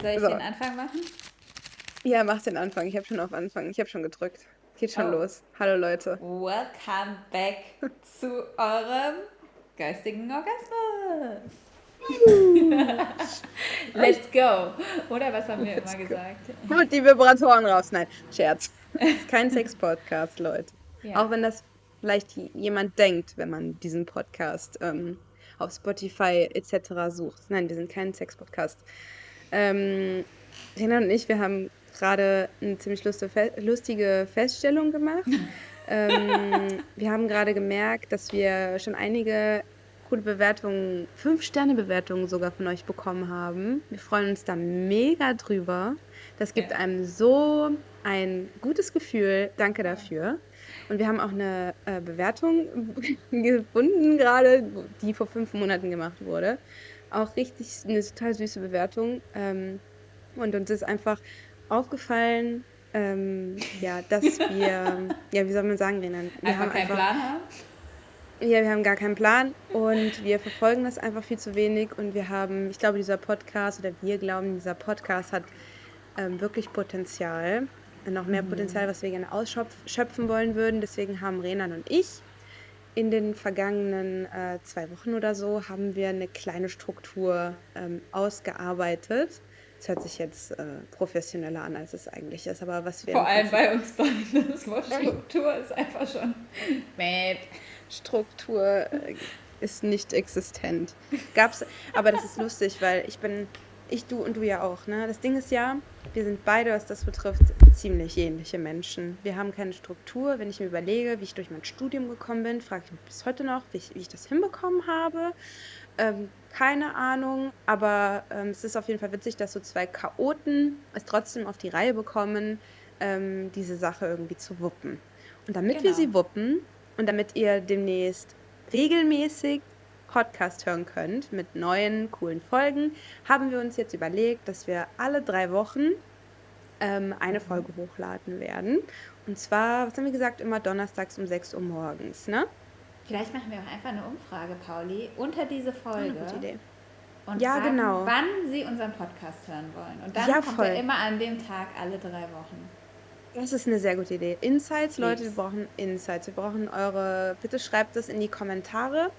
Soll ich so. den Anfang machen? Ja, mach den Anfang. Ich habe schon auf Anfang. Ich habe schon gedrückt. Geht schon oh. los. Hallo Leute. Welcome back zu eurem geistigen Orgasmus. Let's go. Oder was haben wir Let's immer gesagt? Holt die Vibratoren raus. Nein, Scherz. Kein Sex-Podcast, Leute. Ja. Auch wenn das vielleicht jemand denkt, wenn man diesen Podcast ähm, auf Spotify etc. sucht. Nein, wir sind kein Sex-Podcast. Ähm, Rena und ich, wir haben gerade eine ziemlich lustige Feststellung gemacht. ähm, wir haben gerade gemerkt, dass wir schon einige coole Bewertungen, Fünf-Sterne-Bewertungen sogar von euch bekommen haben. Wir freuen uns da mega drüber. Das gibt ja. einem so ein gutes Gefühl. Danke dafür. Und wir haben auch eine äh, Bewertung gefunden gerade, die vor fünf Monaten gemacht wurde. Auch richtig eine total süße Bewertung. Ähm, und uns ist einfach aufgefallen, ähm, ja, dass wir, ja, wie soll man sagen, Renan? Wir einfach haben keinen einfach, Plan haben? Ja, wir haben gar keinen Plan und wir verfolgen das einfach viel zu wenig und wir haben, ich glaube, dieser Podcast oder wir glauben, dieser Podcast hat ähm, wirklich Potenzial, noch mehr mhm. Potenzial, was wir gerne ausschöpfen wollen würden. Deswegen haben Renan und ich in den vergangenen äh, zwei Wochen oder so haben wir eine kleine Struktur ähm, ausgearbeitet das hört sich jetzt äh, professioneller an, als es eigentlich ist. Aber was wir Vor allem bei uns beiden. Das Wort Struktur ist einfach schon. Struktur äh, ist nicht existent. Gab's, aber das ist lustig, weil ich bin, ich, du und du ja auch. Ne? Das Ding ist ja, wir sind beide, was das betrifft, ziemlich ähnliche Menschen. Wir haben keine Struktur. Wenn ich mir überlege, wie ich durch mein Studium gekommen bin, frage ich mich bis heute noch, wie ich, wie ich das hinbekommen habe. Ähm, keine Ahnung, aber ähm, es ist auf jeden Fall witzig, dass so zwei Chaoten es trotzdem auf die Reihe bekommen, ähm, diese Sache irgendwie zu wuppen. Und damit genau. wir sie wuppen und damit ihr demnächst regelmäßig Podcast hören könnt mit neuen, coolen Folgen, haben wir uns jetzt überlegt, dass wir alle drei Wochen ähm, eine. Folge hochladen werden. Und zwar, was haben wir gesagt, immer donnerstags um 6 Uhr morgens, ne? Vielleicht machen wir auch einfach eine Umfrage, Pauli, unter diese Folge. Eine gute Idee. Und ja, sagen, genau. wann Sie unseren Podcast hören wollen. Und dann ja, kommt er immer an dem Tag alle drei Wochen. Das ist eine sehr gute Idee. Insights, Leute, wir brauchen Insights. Wir brauchen eure. Bitte schreibt es in die Kommentare,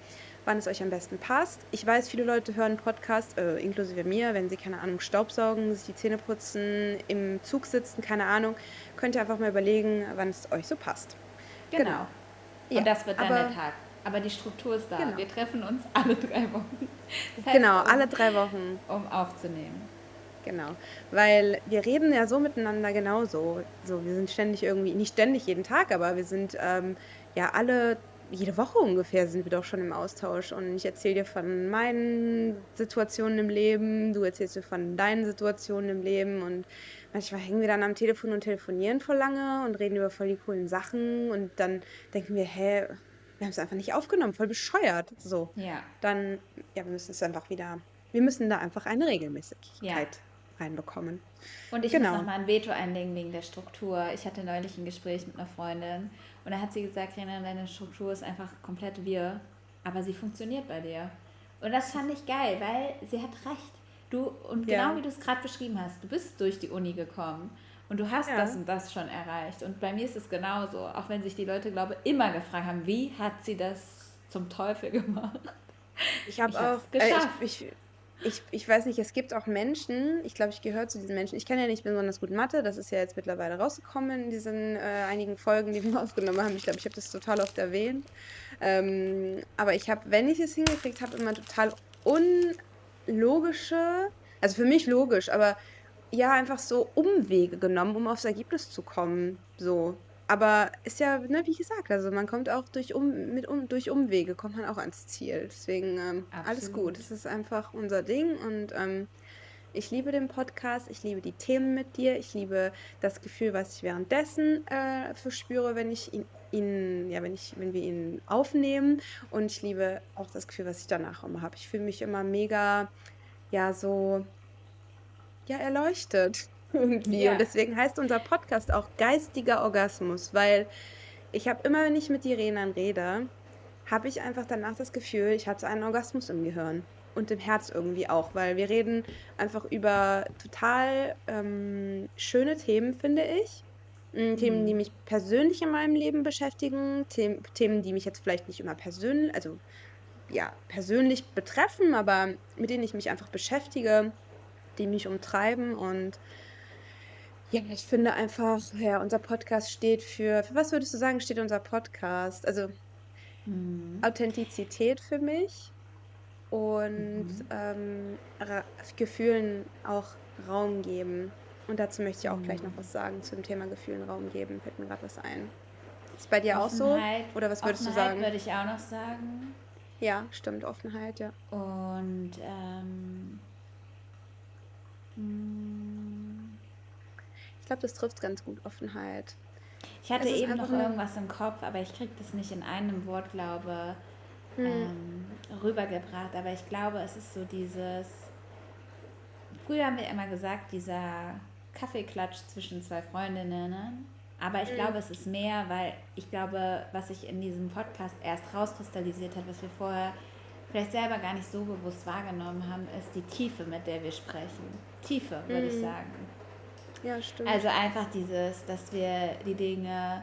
wann es euch am besten passt. Ich weiß, viele Leute hören Podcast, äh, inklusive mir, wenn sie, keine Ahnung, Staubsaugen, sich die Zähne putzen, im Zug sitzen, keine Ahnung. Könnt ihr einfach mal überlegen, wann es euch so passt. Genau. genau. Ja, und das wird dann der Tag. Aber die Struktur ist da. Genau. Wir treffen uns alle drei Wochen. Fest, genau, alle drei Wochen. Um aufzunehmen. Genau, weil wir reden ja so miteinander genauso. So, wir sind ständig irgendwie, nicht ständig jeden Tag, aber wir sind ähm, ja alle, jede Woche ungefähr sind wir doch schon im Austausch. Und ich erzähle dir von meinen Situationen im Leben, du erzählst dir von deinen Situationen im Leben und manchmal hängen wir dann am Telefon und telefonieren voll lange und reden über voll die coolen Sachen und dann denken wir, hä, wir haben es einfach nicht aufgenommen, voll bescheuert. So. Ja. Dann, ja, wir müssen es einfach wieder, wir müssen da einfach eine Regelmäßigkeit ja. Reinbekommen. Und ich genau. muss nochmal ein Veto einlegen wegen der Struktur. Ich hatte neulich ein Gespräch mit einer Freundin und da hat sie gesagt, Rena, deine Struktur ist einfach komplett wir, aber sie funktioniert bei dir. Und das fand ich geil, weil sie hat recht. Du, und ja. genau wie du es gerade beschrieben hast, du bist durch die Uni gekommen und du hast ja. das und das schon erreicht. Und bei mir ist es genauso, auch wenn sich die Leute, glaube ich, immer gefragt haben, wie hat sie das zum Teufel gemacht? Ich habe auch geschafft. Äh, ich, ich, ich, ich weiß nicht, es gibt auch Menschen, ich glaube, ich gehöre zu diesen Menschen. Ich kann ja nicht besonders gut Mathe, das ist ja jetzt mittlerweile rausgekommen in diesen äh, einigen Folgen, die wir aufgenommen haben. Ich glaube, ich habe das total oft erwähnt. Ähm, aber ich habe, wenn ich es hingekriegt habe, immer total unlogische, also für mich logisch, aber ja, einfach so Umwege genommen, um aufs Ergebnis zu kommen. So. Aber ist ja, ne, wie gesagt, also man kommt auch durch, um, mit, um, durch Umwege, kommt man auch ans Ziel. Deswegen ähm, alles gut. Es ist einfach unser Ding und ähm, ich liebe den Podcast, ich liebe die Themen mit dir, ich liebe das Gefühl, was ich währenddessen äh, verspüre, wenn ich ihn, ihn, ja, wenn ich, wenn wir ihn aufnehmen. Und ich liebe auch das Gefühl, was ich danach immer habe. Ich fühle mich immer mega, ja, so ja erleuchtet irgendwie. Ja. Und deswegen heißt unser Podcast auch geistiger Orgasmus, weil ich habe immer, wenn ich mit Irenan rede, habe ich einfach danach das Gefühl, ich hatte einen Orgasmus im Gehirn. und im Herz irgendwie auch, weil wir reden einfach über total ähm, schöne Themen, finde ich. Mm, Themen, die mhm. mich persönlich in meinem Leben beschäftigen, Themen, Themen, die mich jetzt vielleicht nicht immer persönlich, also ja, persönlich betreffen, aber mit denen ich mich einfach beschäftige, die mich umtreiben und ja, ich finde einfach, ja, unser Podcast steht für, für was würdest du sagen, steht unser Podcast? Also mhm. Authentizität für mich und mhm. ähm, Gefühlen auch Raum geben. Und dazu möchte ich auch mhm. gleich noch was sagen zum Thema Gefühlen Raum geben. Fällt mir gerade was ein. Ist bei dir Offenheit, auch so? Oder was würdest Offenheit du sagen? würde ich auch noch sagen. Ja, stimmt, Offenheit, ja. Und ähm, hm. Glaube, das trifft ganz gut, Offenheit. Ich hatte eben noch irgendwas im Kopf, aber ich kriege das nicht in einem Wort, glaube hm. ähm, rübergebracht. Aber ich glaube, es ist so dieses. Früher haben wir immer gesagt, dieser Kaffeeklatsch zwischen zwei Freundinnen. Ne? Aber ich mhm. glaube, es ist mehr, weil ich glaube, was sich in diesem Podcast erst rauskristallisiert hat, was wir vorher vielleicht selber gar nicht so bewusst wahrgenommen haben, ist die Tiefe, mit der wir sprechen. Tiefe, würde mhm. ich sagen. Ja, stimmt. Also einfach dieses, dass wir die Dinge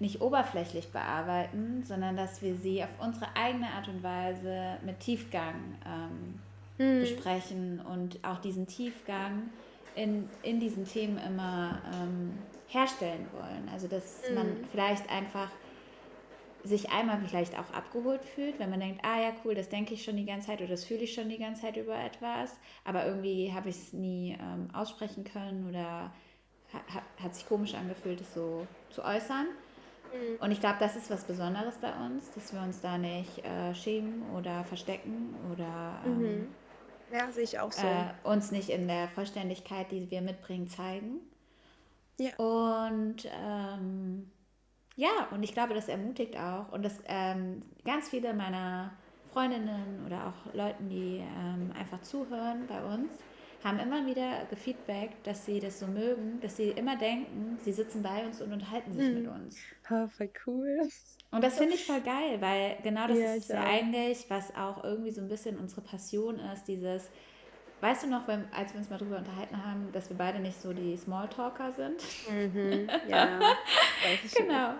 nicht oberflächlich bearbeiten, sondern dass wir sie auf unsere eigene Art und Weise mit Tiefgang ähm, mhm. besprechen und auch diesen Tiefgang in, in diesen Themen immer ähm, herstellen wollen. Also dass mhm. man vielleicht einfach sich einmal vielleicht auch abgeholt fühlt, wenn man denkt, ah ja, cool, das denke ich schon die ganze Zeit oder das fühle ich schon die ganze Zeit über etwas, aber irgendwie habe ich es nie ähm, aussprechen können oder ha hat sich komisch angefühlt, es so zu äußern. Mhm. Und ich glaube, das ist was Besonderes bei uns, dass wir uns da nicht äh, schämen oder verstecken oder ähm, mhm. ja, sehe ich auch so. Äh, uns nicht in der Vollständigkeit, die wir mitbringen, zeigen. Ja. Und ähm, ja, und ich glaube, das ermutigt auch. Und das ähm, ganz viele meiner Freundinnen oder auch Leuten, die ähm, einfach zuhören bei uns, haben immer wieder gefeedbackt, dass sie das so mögen, dass sie immer denken, sie sitzen bei uns und unterhalten sich hm. mit uns. Oh, voll cool. Und das finde ich voll geil, weil genau das ja, ist ja eigentlich, was auch irgendwie so ein bisschen unsere Passion ist, dieses, weißt du noch, wenn, als wir uns mal drüber unterhalten haben, dass wir beide nicht so die Smalltalker sind? Mhm, ja, genau.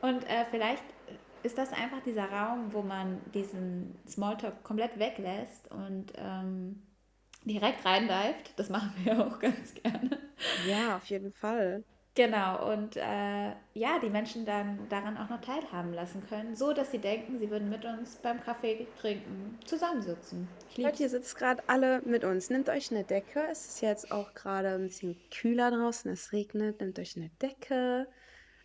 Und äh, vielleicht ist das einfach dieser Raum, wo man diesen Smalltalk komplett weglässt und ähm, direkt reindeift. Das machen wir auch ganz gerne. Ja, auf jeden Fall. Genau, und äh, ja, die Menschen dann daran auch noch teilhaben lassen können, so dass sie denken, sie würden mit uns beim Kaffee trinken zusammensitzen. Leute, ihr sitzt gerade alle mit uns. Nehmt euch eine Decke. Es ist jetzt auch gerade ein bisschen kühler draußen. Es regnet. Nehmt euch eine Decke,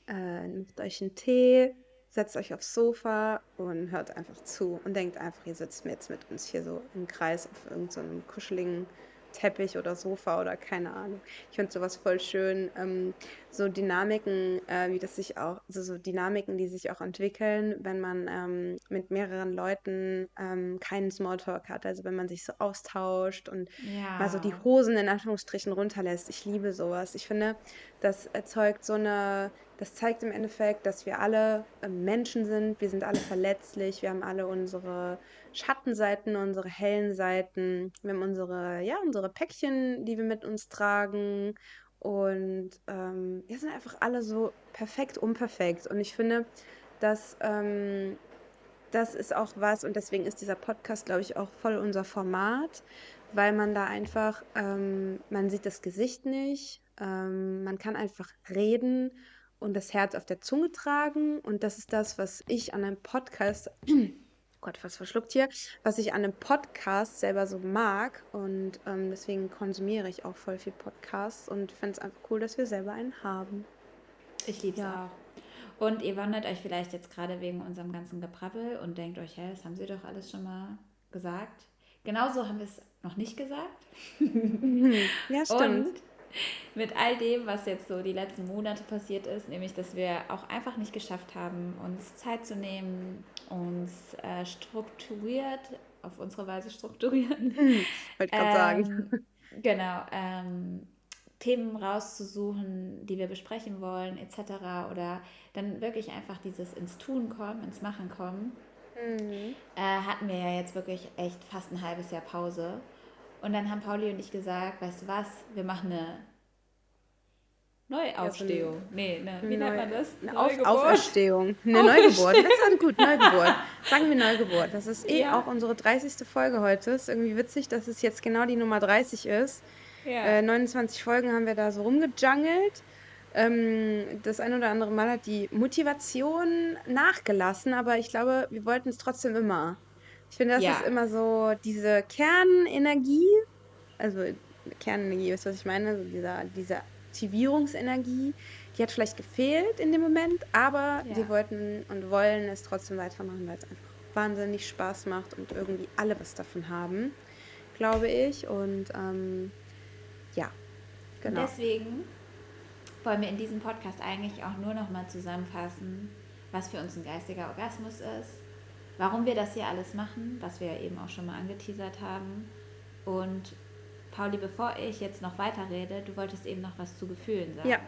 äh, nehmt euch einen Tee, setzt euch aufs Sofa und hört einfach zu und denkt einfach, ihr sitzt jetzt mit uns hier so im Kreis auf irgendeinem so kuscheligen Teppich oder Sofa oder keine Ahnung. Ich finde sowas voll schön. Ähm, so Dynamiken, äh, wie das sich auch, also so Dynamiken, die sich auch entwickeln, wenn man ähm, mit mehreren Leuten ähm, keinen Smalltalk hat. Also wenn man sich so austauscht und ja. mal so die Hosen in Anführungsstrichen runterlässt. Ich liebe sowas. Ich finde, das erzeugt so eine das zeigt im Endeffekt, dass wir alle ähm, Menschen sind, wir sind alle verletzlich, wir haben alle unsere Schattenseiten, unsere hellen Seiten, wir haben unsere, ja, unsere Päckchen, die wir mit uns tragen. Und ähm, wir sind einfach alle so perfekt, unperfekt. Und ich finde, dass ähm, das ist auch was und deswegen ist dieser Podcast, glaube ich, auch voll unser Format, weil man da einfach, ähm, man sieht das Gesicht nicht, ähm, man kann einfach reden und das Herz auf der Zunge tragen. Und das ist das, was ich an einem Podcast, Gott, was verschluckt hier, was ich an einem Podcast selber so mag. Und ähm, deswegen konsumiere ich auch voll viel Podcasts und finde es einfach cool, dass wir selber einen haben. Ich liebe es ja. auch. Und ihr wundert euch vielleicht jetzt gerade wegen unserem ganzen Geprabbel und denkt euch, hä, das haben sie doch alles schon mal gesagt. Genauso haben wir es noch nicht gesagt. ja, stimmt. Und mit all dem, was jetzt so die letzten Monate passiert ist, nämlich dass wir auch einfach nicht geschafft haben, uns Zeit zu nehmen, uns äh, strukturiert, auf unsere Weise strukturiert. Wollte gerade ähm, sagen. Genau. Ähm, Themen rauszusuchen, die wir besprechen wollen, etc. Oder dann wirklich einfach dieses ins Tun kommen, ins Machen kommen. mhm. äh, hatten wir ja jetzt wirklich echt fast ein halbes Jahr Pause. Und dann haben Pauli und ich gesagt, weißt du was, wir machen eine Neuaufstehung. Ja, nee, ne, wie nennt man das? Eine Auf Auferstehung. Eine Neugeburt. Das ist dann gut, Neugeburt. Sagen wir Neugeburt. Das ist eh ja. auch unsere 30. Folge heute. Ist irgendwie witzig, dass es jetzt genau die Nummer 30 ist. Ja. Äh, 29 Folgen haben wir da so rumgejungelt. Ähm, das ein oder andere Mal hat die Motivation nachgelassen, aber ich glaube, wir wollten es trotzdem immer. Ich finde, das ja. ist immer so diese Kernenergie, also Kernenergie, ist was ich meine, so dieser, dieser Aktivierungsenergie, die hat vielleicht gefehlt in dem Moment, aber ja. wir wollten und wollen es trotzdem weitermachen, weil es einfach wahnsinnig Spaß macht und irgendwie alle was davon haben, glaube ich. Und ähm, ja, genau. Und deswegen wollen wir in diesem Podcast eigentlich auch nur noch mal zusammenfassen, was für uns ein geistiger Orgasmus ist, warum wir das hier alles machen, was wir eben auch schon mal angeteasert haben und Pauli, bevor ich jetzt noch weiterrede, du wolltest eben noch was zu Gefühlen sagen. Ja.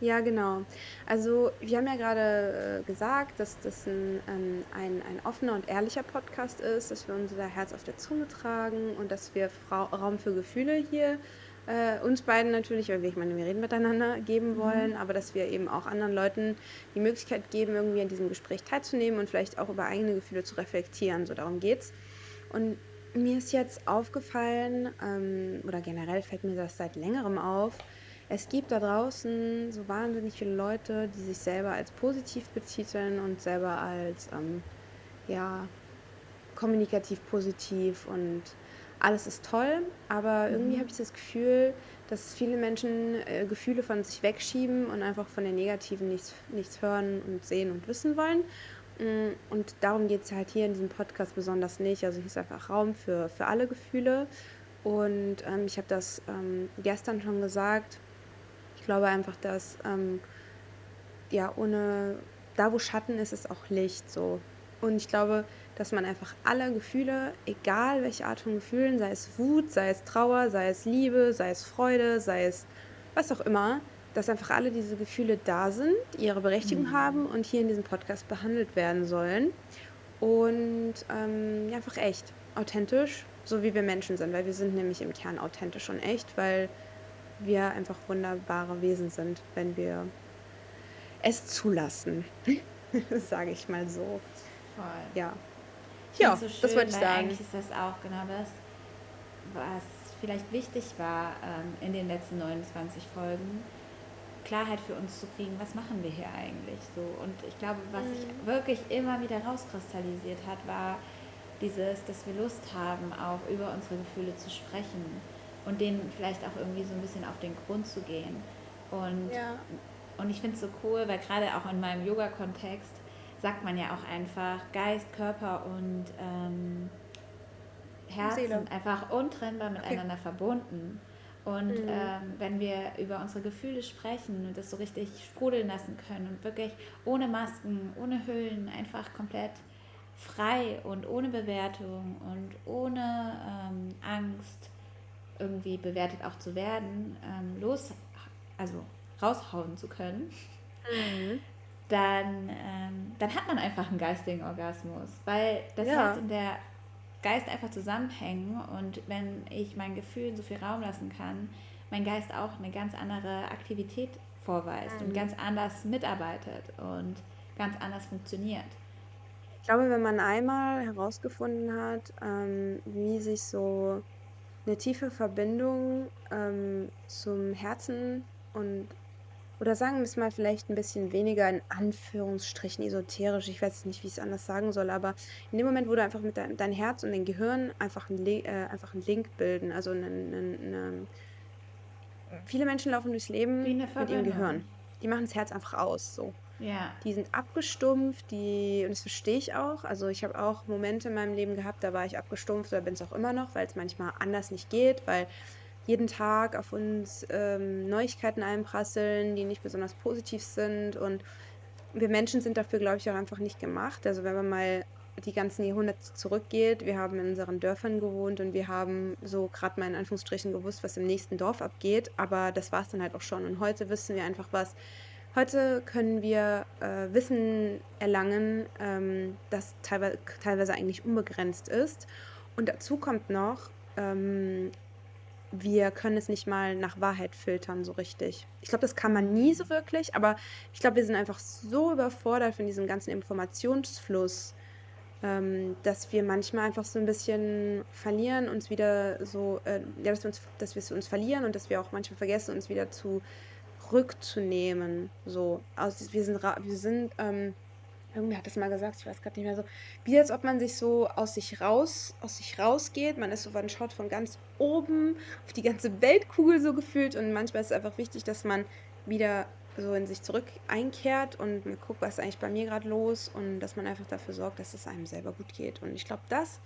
Ja, genau. Also wir haben ja gerade äh, gesagt, dass das ein, ähm, ein, ein offener und ehrlicher Podcast ist, dass wir unser Herz auf der Zunge tragen und dass wir Frau, Raum für Gefühle hier äh, uns beiden natürlich, weil wir, ich meine, wir reden miteinander, geben mhm. wollen, mhm. aber dass wir eben auch anderen Leuten die Möglichkeit geben, irgendwie an diesem Gespräch teilzunehmen und vielleicht auch über eigene Gefühle zu reflektieren. So darum geht's. Und mir ist jetzt aufgefallen, ähm, oder generell fällt mir das seit längerem auf, es gibt da draußen so wahnsinnig viele Leute, die sich selber als positiv betiteln und selber als ähm, ja, kommunikativ positiv und alles ist toll, aber irgendwie mhm. habe ich das Gefühl, dass viele Menschen äh, Gefühle von sich wegschieben und einfach von den Negativen nichts, nichts hören und sehen und wissen wollen. Mm, und darum geht es halt hier in diesem Podcast besonders nicht. Also hier ist einfach Raum für, für alle Gefühle. Und ähm, ich habe das ähm, gestern schon gesagt. Ich glaube einfach, dass ähm, ja ohne da wo Schatten ist, ist auch Licht so. Und ich glaube, dass man einfach alle Gefühle, egal welche Art von Gefühlen, sei es Wut, sei es Trauer, sei es Liebe, sei es Freude, sei es was auch immer, dass einfach alle diese Gefühle da sind, ihre Berechtigung mhm. haben und hier in diesem Podcast behandelt werden sollen. Und ähm, ja, einfach echt, authentisch, so wie wir Menschen sind, weil wir sind nämlich im Kern authentisch und echt, weil wir einfach wunderbare Wesen sind, wenn wir es zulassen. Sage ich mal so. Voll. Ja. Ja, so schön, das wollte ich sagen. Eigentlich ist das auch genau das, was vielleicht wichtig war ähm, in den letzten 29 Folgen Klarheit für uns zu kriegen, was machen wir hier eigentlich so. Und ich glaube, was sich mhm. wirklich immer wieder rauskristallisiert hat, war dieses, dass wir Lust haben, auch über unsere Gefühle zu sprechen und denen vielleicht auch irgendwie so ein bisschen auf den Grund zu gehen. Und, ja. und ich finde es so cool, weil gerade auch in meinem Yoga-Kontext sagt man ja auch einfach, Geist, Körper und ähm, Herz sind einfach untrennbar miteinander okay. verbunden. Und mhm. ähm, wenn wir über unsere Gefühle sprechen und das so richtig sprudeln lassen können und wirklich ohne Masken, ohne Hüllen, einfach komplett frei und ohne Bewertung und ohne ähm, Angst irgendwie bewertet auch zu werden, ähm, los, also raushauen zu können, mhm. Dann, ähm, dann hat man einfach einen geistigen Orgasmus, weil das ja. Herz in der Geist einfach zusammenhängen und wenn ich meinen Gefühlen so viel Raum lassen kann, mein Geist auch eine ganz andere Aktivität vorweist mhm. und ganz anders mitarbeitet und ganz anders funktioniert. Ich glaube, wenn man einmal herausgefunden hat, ähm, wie sich so eine tiefe Verbindung ähm, zum Herzen und oder sagen wir es mal vielleicht ein bisschen weniger in Anführungsstrichen esoterisch, ich weiß nicht, wie ich es anders sagen soll, aber in dem Moment, wo du einfach mit dein, dein Herz und dein Gehirn einfach einen, äh, einfach einen Link bilden, also eine, eine, eine, viele Menschen laufen durchs Leben mit ihrem Gehirn. Die machen das Herz einfach aus, so. Ja. Die sind abgestumpft, die, und das verstehe ich auch. Also ich habe auch Momente in meinem Leben gehabt, da war ich abgestumpft oder bin es auch immer noch, weil es manchmal anders nicht geht, weil jeden Tag auf uns ähm, Neuigkeiten einprasseln, die nicht besonders positiv sind. Und wir Menschen sind dafür, glaube ich, auch einfach nicht gemacht. Also wenn man mal die ganzen Jahrhunderte zurückgeht, wir haben in unseren Dörfern gewohnt und wir haben so gerade mal in Anführungsstrichen gewusst, was im nächsten Dorf abgeht. Aber das war es dann halt auch schon. Und heute wissen wir einfach, was Heute können wir äh, Wissen erlangen, ähm, das teilweise, teilweise eigentlich unbegrenzt ist. Und dazu kommt noch, ähm, wir können es nicht mal nach Wahrheit filtern so richtig. Ich glaube, das kann man nie so wirklich, aber ich glaube, wir sind einfach so überfordert von diesem ganzen Informationsfluss, ähm, dass wir manchmal einfach so ein bisschen verlieren, uns wieder so, äh, ja, dass wir, uns, dass wir es uns verlieren und dass wir auch manchmal vergessen, uns wieder zurückzunehmen. So, also wir sind, wir sind ähm, Irgendwer hat das mal gesagt, ich weiß gerade nicht mehr so. Wie als ob man sich so aus sich raus, aus sich rausgeht. Man ist so, man schaut von ganz oben auf die ganze Weltkugel so gefühlt. Und manchmal ist es einfach wichtig, dass man wieder so in sich zurück einkehrt und man guckt, was ist eigentlich bei mir gerade los und dass man einfach dafür sorgt, dass es einem selber gut geht. Und ich glaube, das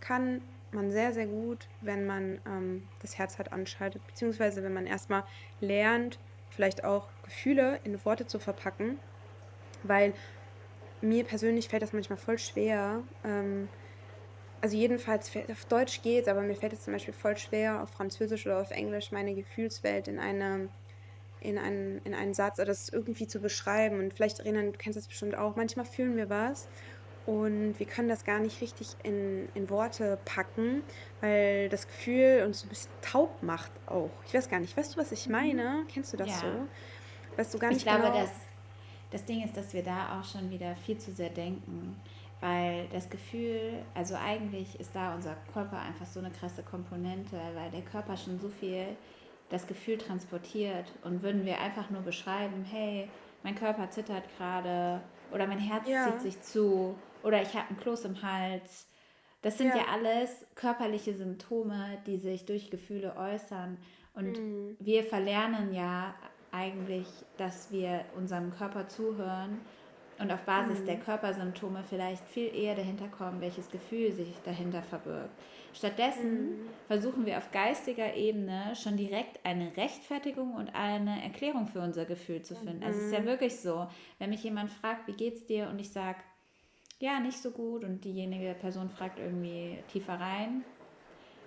kann man sehr, sehr gut, wenn man ähm, das Herz halt anschaltet, beziehungsweise wenn man erstmal lernt, vielleicht auch Gefühle in Worte zu verpacken, weil mir persönlich fällt das manchmal voll schwer. Ähm, also jedenfalls auf Deutsch geht aber mir fällt es zum Beispiel voll schwer, auf Französisch oder auf Englisch meine Gefühlswelt in eine in einen, in einen Satz oder das irgendwie zu beschreiben. Und vielleicht, Renan, du kennst das bestimmt auch, manchmal fühlen wir was und wir können das gar nicht richtig in, in Worte packen, weil das Gefühl uns ein bisschen taub macht auch. Ich weiß gar nicht, weißt du, was ich mhm. meine? Kennst du das ja. so? Weißt du gar nicht ich glaube, genau, dass das Ding ist, dass wir da auch schon wieder viel zu sehr denken, weil das Gefühl, also eigentlich ist da unser Körper einfach so eine krasse Komponente, weil der Körper schon so viel das Gefühl transportiert und würden wir einfach nur beschreiben, hey, mein Körper zittert gerade oder mein Herz ja. zieht sich zu oder ich habe einen Kloß im Hals. Das sind ja. ja. alles körperliche Symptome, die sich durch Gefühle äußern. Und mhm. wir verlernen ja eigentlich, dass wir unserem Körper zuhören und auf Basis mhm. der Körpersymptome vielleicht viel eher dahinter kommen, welches Gefühl sich dahinter verbirgt. Stattdessen mhm. versuchen wir auf geistiger Ebene schon direkt eine Rechtfertigung und eine Erklärung für unser Gefühl zu finden. Mhm. Also es ist ja mhm. wirklich so, wenn mich jemand fragt, wie geht's dir und ich sage, ja, nicht so gut und diejenige Person fragt irgendwie tiefer rein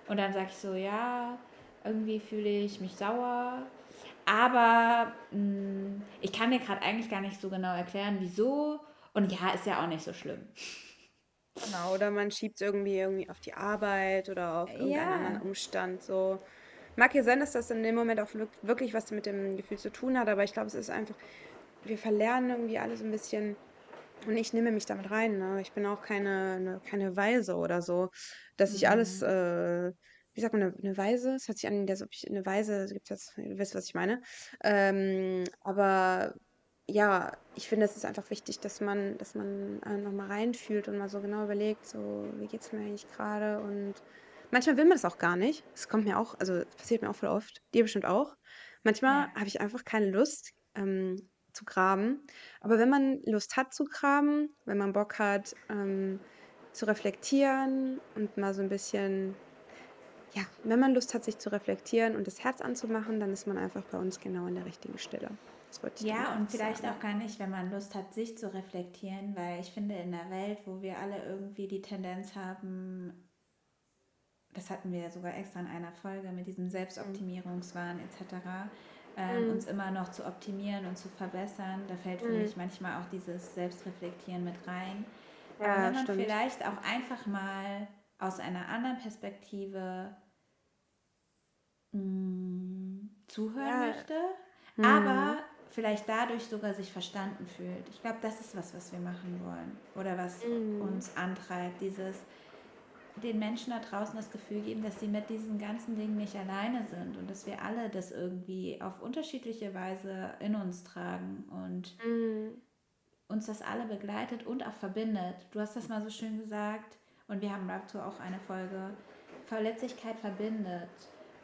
und dann sage ich so, ja, irgendwie fühle ich mich sauer aber mh, mm, ich kann dir gerade eigentlich gar nicht so genau erklären, wieso. Und ja, ist ja auch nicht so schlimm. Genau, oder man schiebt es irgendwie, irgendwie auf die Arbeit oder auf irgendeinen ja. anderen Umstand. So. Mag ja sein, dass das in dem Moment auch wirklich was mit dem Gefühl zu tun hat, aber ich glaube, es ist einfach, wir verlernen irgendwie alles ein bisschen. Und ich nehme mich damit rein. Ne? Ich bin auch keine, eine, keine Weise oder so, dass ich alles mhm. äh, wie sagt man, eine, eine Weise? Es hört sich an, als ob ich eine Weise, gibt es jetzt, ihr wisst, was ich meine. Ähm, aber ja, ich finde, es ist einfach wichtig, dass man, dass man äh, nochmal reinfühlt und mal so genau überlegt, so, wie geht es mir eigentlich gerade? Und manchmal will man das auch gar nicht. Das kommt mir auch, also passiert mir auch voll oft. Dir bestimmt auch. Manchmal ja. habe ich einfach keine Lust ähm, zu graben. Aber wenn man Lust hat zu graben, wenn man Bock hat ähm, zu reflektieren und mal so ein bisschen ja, wenn man Lust hat, sich zu reflektieren und das Herz anzumachen, dann ist man einfach bei uns genau an der richtigen Stelle. ja, und vielleicht sagen. auch gar nicht, wenn man Lust hat, sich zu reflektieren, weil ich finde, in der Welt, wo wir alle irgendwie die Tendenz haben, das hatten wir ja sogar extra in einer Folge mit diesem Selbstoptimierungswahn etc., ähm, mhm. uns immer noch zu optimieren und zu verbessern, da fällt für mhm. mich manchmal auch dieses Selbstreflektieren mit rein. Ja, Aber wenn man stimmt. vielleicht auch einfach mal aus einer anderen Perspektive mh, mm, zuhören ja. möchte, mhm. aber vielleicht dadurch sogar sich verstanden fühlt. Ich glaube, das ist was, was wir machen wollen oder was mhm. uns antreibt, dieses den Menschen da draußen das Gefühl geben, dass sie mit diesen ganzen Dingen nicht alleine sind und dass wir alle das irgendwie auf unterschiedliche Weise in uns tragen und mhm. uns das alle begleitet und auch verbindet. Du hast das mal so schön gesagt, und wir haben dazu auch eine Folge. Verletzlichkeit verbindet.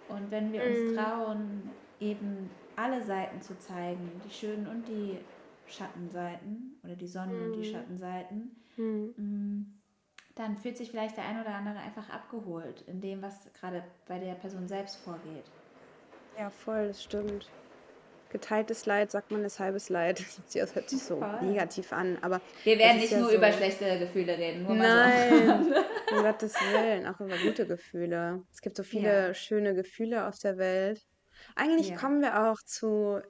Und wenn wir uns mm. trauen, eben alle Seiten zu zeigen, die schönen und die Schattenseiten oder die Sonnen- mm. und die mhm. Schattenseiten, mm. dann fühlt sich vielleicht der ein oder andere einfach abgeholt in dem, was gerade bei der Person selbst vorgeht. Ja, voll, das stimmt geteiltes Leid, sagt man, ist halbes Leid. Das hört sich so Voll. negativ an. Aber wir werden nicht ja nur so über schlechte Gefühle reden. Nur Nein, so. um Gottes Willen, auch über gute Gefühle. Es gibt so viele ja. schöne Gefühle auf der Welt. Eigentlich ja. kommen wir auch zu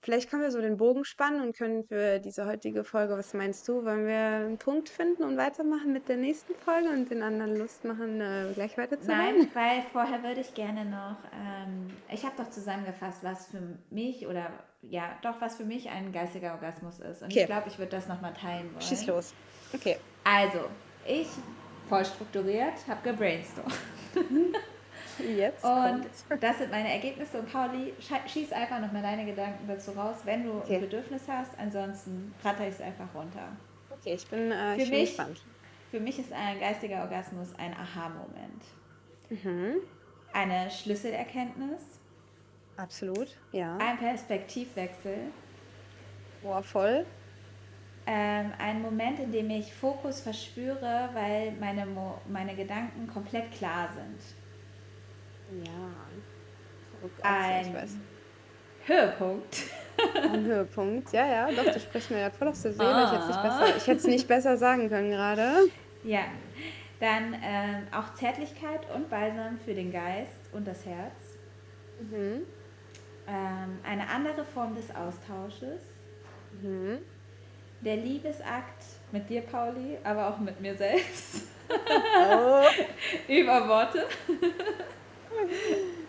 vielleicht können wir so den Bogen spannen und können für diese heutige Folge, was meinst du, wollen wir einen Punkt finden und weitermachen mit der nächsten Folge und den anderen Lust machen, äh, gleich weiterzumachen? Nein, weil vorher würde ich gerne noch, ähm, ich habe doch zusammengefasst, was für mich oder ja, doch, was für mich ein geistiger Orgasmus ist. Und okay. ich glaube, ich würde das nochmal teilen wollen. Schieß los. Okay. Also, ich, voll strukturiert, habe gebrainstormt. Jetzt und das sind meine Ergebnisse. Und Pauli, schieß einfach nochmal deine Gedanken dazu raus, wenn du okay. ein Bedürfnis hast. Ansonsten ratter ich es einfach runter. Okay, ich bin, äh, für ich mich, gespannt. Für mich ist ein geistiger Orgasmus ein Aha-Moment. Mhm. Eine Schlüsselerkenntnis. Absolut, ja. Ein Perspektivwechsel. Boah, voll. Ähm, ein Moment, in dem ich Fokus verspüre, weil meine, Mo meine Gedanken komplett klar sind. Ja. Ein Höhepunkt. Ein Höhepunkt, ja, ja, doch, du sprichst mir ja voll aus der Seele. Ah. Ich hätte es nicht, besser, ich hätte es nicht besser sagen können gerade. Ja, dann ähm, auch Zärtlichkeit und Balsam für den Geist und das Herz. Mhm. Ähm, eine andere Form des Austausches. Mhm. Der Liebesakt mit dir, Pauli, aber auch mit mir selbst. Oh. Über Worte.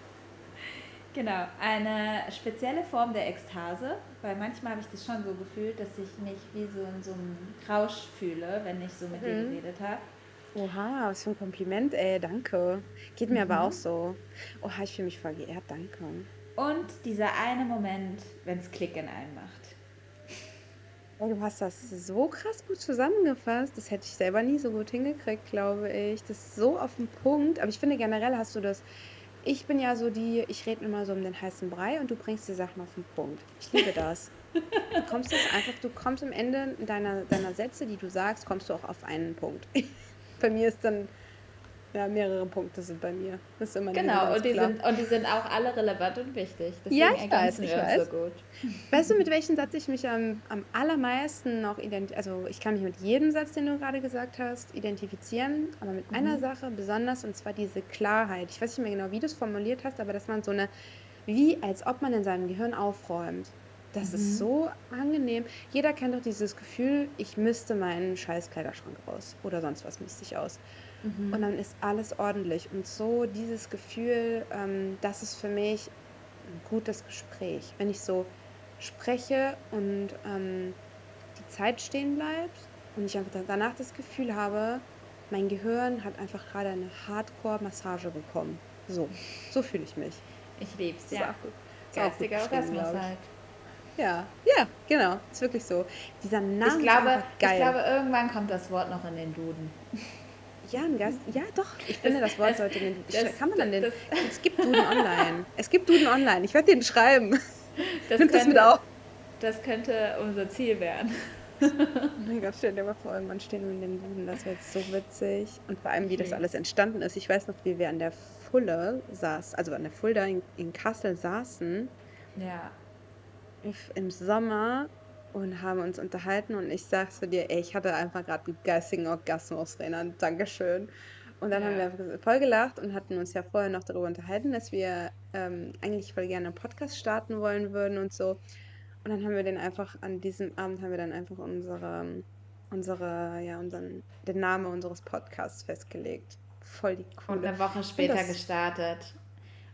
Genau, eine spezielle Form der Ekstase, weil manchmal habe ich das schon so gefühlt, dass ich mich wie so in so einem Rausch fühle, wenn ich so mit mhm. dir geredet habe. Oha, was für ein Kompliment, ey, danke. Geht mir mhm. aber auch so. Oha, ich fühle mich voll geehrt, danke. Und dieser eine Moment, wenn es Klick in einen macht. Ey, du hast das so krass gut zusammengefasst. Das hätte ich selber nie so gut hingekriegt, glaube ich. Das ist so auf den Punkt. Aber ich finde generell hast du das ich bin ja so die, ich rede immer so um den heißen Brei und du bringst die Sachen auf den Punkt. Ich liebe das. Du kommst jetzt einfach, du kommst am Ende deiner, deiner Sätze, die du sagst, kommst du auch auf einen Punkt. Bei mir ist dann ja, mehrere Punkte sind bei mir. Das ist immer genau, und die, sind, und die sind auch alle relevant und wichtig. Deswegen ja, ich weiß, ich weiß. So gut. Weißt du, mit welchem Satz ich mich am, am allermeisten noch identifiziere? Also ich kann mich mit jedem Satz, den du gerade gesagt hast, identifizieren, aber mit mhm. einer Sache besonders, und zwar diese Klarheit. Ich weiß nicht mehr genau, wie du es formuliert hast, aber dass man so eine, wie als ob man in seinem Gehirn aufräumt. Das mhm. ist so angenehm. Jeder kennt doch dieses Gefühl, ich müsste meinen scheiß Kleiderschrank raus oder sonst was müsste ich aus. Mhm. Und dann ist alles ordentlich. Und so dieses Gefühl, ähm, das ist für mich ein gutes Gespräch. Wenn ich so spreche und ähm, die Zeit stehen bleibt und ich einfach danach das Gefühl habe, mein Gehirn hat einfach gerade eine Hardcore-Massage bekommen. So, so fühle ich mich. Ich liebe es, ja. Geistiger Orgasmus halt. Ja, ja, genau. Ist wirklich so. Dieser Name ich glaube, ist geil. Ich glaube, irgendwann kommt das Wort noch in den Duden. Ja, ein Geist. Ja, doch. Ich finde, das Wort sollte. Den, das, kann man dann den. es gibt Duden online. Es gibt Duden online. Ich werde den schreiben. Das Nimm das mit auf. Das könnte unser Ziel werden. oh mein Gott, stell dir mal vor, irgendwann stehen wir in dem Duden. Das wäre jetzt so witzig. Und vor allem, wie das alles entstanden ist. Ich weiß noch, wie wir an der Fulle saßen, also an der Fulda in, in Kassel saßen. Ja. Im Sommer und haben uns unterhalten und ich sag zu dir, ey, ich hatte einfach gerade einen geistigen Orgasmus, Renan, Dankeschön. Und dann ja. haben wir voll gelacht und hatten uns ja vorher noch darüber unterhalten, dass wir ähm, eigentlich voll gerne einen Podcast starten wollen würden und so. Und dann haben wir den einfach, an diesem Abend haben wir dann einfach unsere, unsere, ja, unseren, den Namen unseres Podcasts festgelegt. Voll die coole. Und eine Woche später gestartet.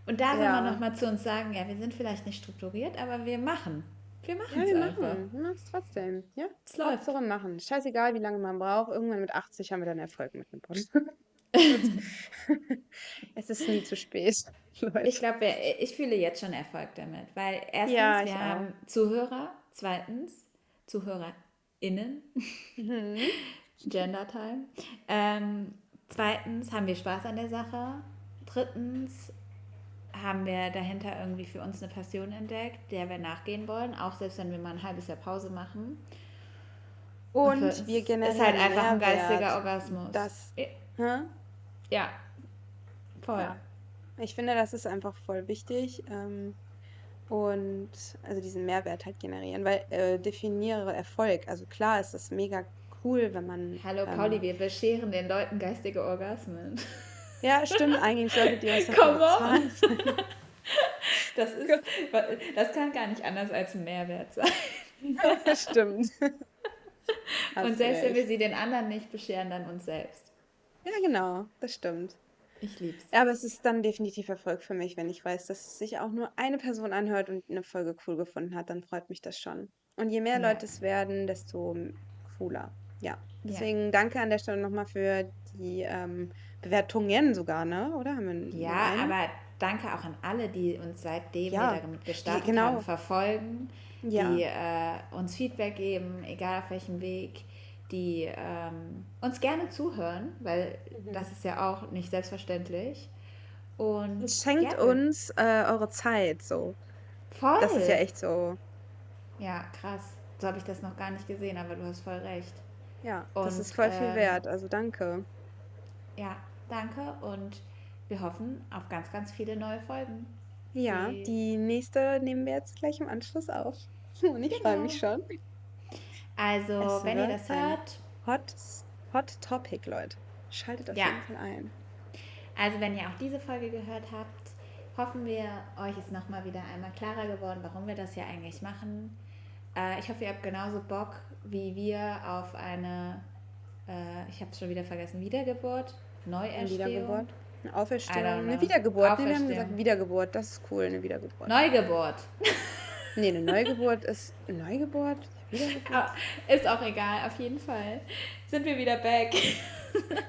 Und da soll ja. man nochmal zu uns sagen, ja, wir sind vielleicht nicht strukturiert, aber wir machen. Wir machen ja, wir einfach. Machen. Wir machen es trotzdem. Ja, es läuft. So machen. Scheißegal, wie lange man braucht. Irgendwann mit 80 haben wir dann Erfolg mit dem Podcast. es ist nie zu spät. Leute. Ich glaube, ich fühle jetzt schon Erfolg damit, weil erstens, ja, wir haben Zuhörer, zweitens, ZuhörerInnen, mhm. Gender Time, ähm, zweitens haben wir Spaß an der Sache, drittens haben wir dahinter irgendwie für uns eine Passion entdeckt, der wir nachgehen wollen, auch selbst wenn wir mal ein halbes Jahr Pause machen. Und, Und wir generieren ist halt einfach ein geistiger Orgasmus. Das, ja. ja, voll. Ja. Ich finde, das ist einfach voll wichtig. Ähm, und also diesen Mehrwert halt generieren, weil äh, definiere Erfolg. Also klar ist das mega cool, wenn man. Hallo Pauli, ähm, wir bescheren den Leuten geistige Orgasmen. Ja, stimmt, eigentlich solltet ihr das Come on. Das, ist, das kann gar nicht anders als ein Mehrwert sein. Das stimmt. Und selbst wenn wir sie den anderen nicht bescheren, dann uns selbst. Ja, genau, das stimmt. Ich lieb's. Ja, aber es ist dann definitiv Erfolg für mich, wenn ich weiß, dass sich auch nur eine Person anhört und eine Folge cool gefunden hat, dann freut mich das schon. Und je mehr ja. Leute es werden, desto cooler. Ja, deswegen ja. danke an der Stelle nochmal für die ähm, Bewertungen sogar, ne? Oder haben wir Ja, aber danke auch an alle, die uns seitdem ja. wir damit gestartet genau. haben, verfolgen, ja. die äh, uns Feedback geben, egal auf welchem Weg, die ähm, uns gerne zuhören, weil mhm. das ist ja auch nicht selbstverständlich. Und schenkt gerne. uns äh, eure Zeit so. Voll. Das ist ja echt so. Ja, krass. So habe ich das noch gar nicht gesehen, aber du hast voll recht. Ja, und, das ist voll viel ähm, wert. Also danke. Ja, danke und wir hoffen auf ganz, ganz viele neue Folgen. Ja, die, die nächste nehmen wir jetzt gleich im Anschluss auf. Und ich genau. freue mich schon. Also, es wenn ihr das hört. Hot, hot Topic, Leute. Schaltet auf ja. jeden Fall ein. Also, wenn ihr auch diese Folge gehört habt, hoffen wir, euch ist nochmal wieder einmal klarer geworden, warum wir das hier eigentlich machen. Äh, ich hoffe, ihr habt genauso Bock wie wir auf eine, äh, ich habe es schon wieder vergessen, Wiedergeburt, Neuerstehung. Wiedergeburt. Eine Auferstehung, eine Wiedergeburt. Auferstehung. Nee, wir haben gesagt Wiedergeburt, das ist cool, eine Wiedergeburt. Neugeburt. nee, eine Neugeburt ist. Neugeburt? Wiedergeburt? Ah, ist auch egal, auf jeden Fall. Sind wir wieder back.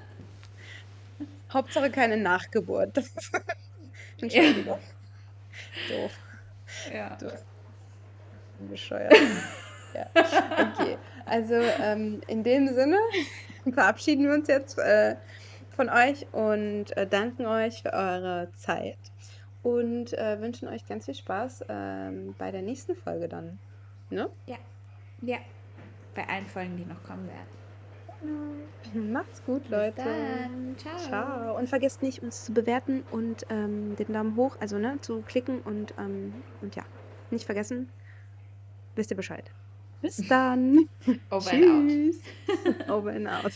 Hauptsache keine Nachgeburt. Entschuldigung. Ja. Doof. Ja. Doof. Bescheuert. ja. Okay. Also ähm, in dem Sinne verabschieden wir uns jetzt äh, von euch und äh, danken euch für eure Zeit und äh, wünschen euch ganz viel Spaß ähm, bei der nächsten Folge dann. Ne? Ja. Ja. Bei allen Folgen, die noch kommen werden. Genau. Macht's gut, Leute. Bis dann. Ciao. Ciao. Und vergesst nicht, uns zu bewerten und ähm, den Daumen hoch, also ne, zu klicken und, ähm, und ja, nicht vergessen. Wisst ihr Bescheid. Bis dann. Over Tschüss. and out. Over and out.